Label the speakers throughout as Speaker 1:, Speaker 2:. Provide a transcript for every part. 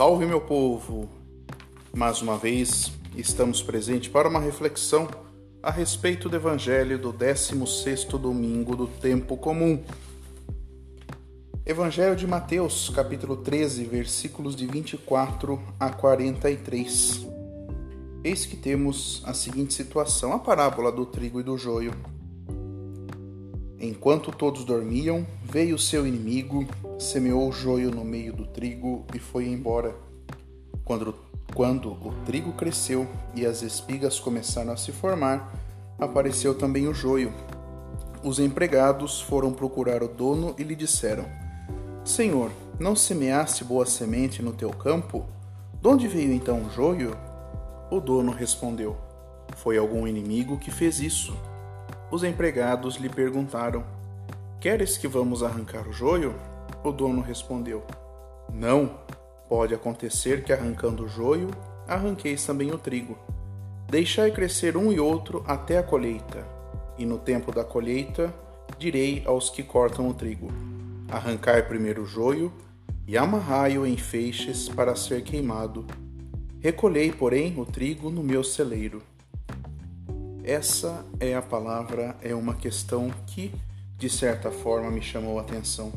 Speaker 1: Salve, meu povo! Mais uma vez estamos presentes para uma reflexão a respeito do Evangelho do 16º domingo do tempo comum. Evangelho de Mateus, capítulo 13, versículos de 24 a 43. Eis que temos a seguinte situação: a parábola do trigo e do joio. Enquanto todos dormiam, veio seu inimigo, semeou o joio no meio do trigo e foi embora. Quando, quando o trigo cresceu e as espigas começaram a se formar, apareceu também o joio. Os empregados foram procurar o dono e lhe disseram: Senhor, não semeaste boa semente no teu campo? De onde veio então o joio? O dono respondeu: Foi algum inimigo que fez isso. Os empregados lhe perguntaram: Queres que vamos arrancar o joio? O dono respondeu: Não, pode acontecer que arrancando o joio, arranqueis também o trigo. Deixai crescer um e outro até a colheita, e no tempo da colheita direi aos que cortam o trigo: Arrancai primeiro o joio e amarrai-o em feixes para ser queimado. Recolhei, porém, o trigo no meu celeiro. Essa é a palavra, é uma questão que, de certa forma, me chamou a atenção.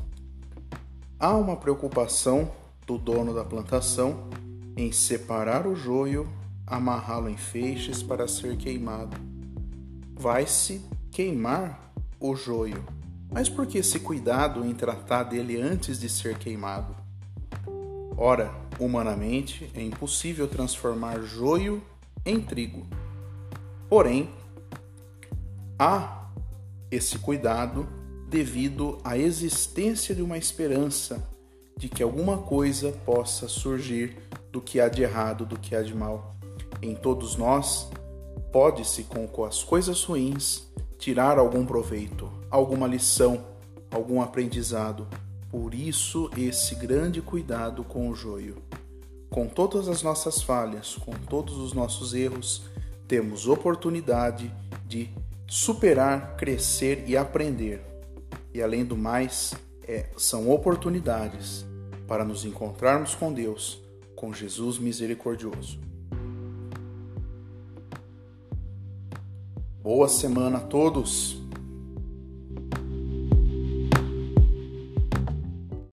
Speaker 1: Há uma preocupação do dono da plantação em separar o joio, amarrá-lo em feixes para ser queimado. Vai-se queimar o joio, mas por que esse cuidado em tratar dele antes de ser queimado? Ora, humanamente é impossível transformar joio em trigo. Porém, há esse cuidado devido à existência de uma esperança de que alguma coisa possa surgir do que há de errado, do que há de mal. Em todos nós, pode-se com as coisas ruins tirar algum proveito, alguma lição, algum aprendizado. Por isso, esse grande cuidado com o joio. Com todas as nossas falhas, com todos os nossos erros, temos oportunidade de superar, crescer e aprender. E além do mais, é, são oportunidades para nos encontrarmos com Deus, com Jesus misericordioso. Boa semana a todos!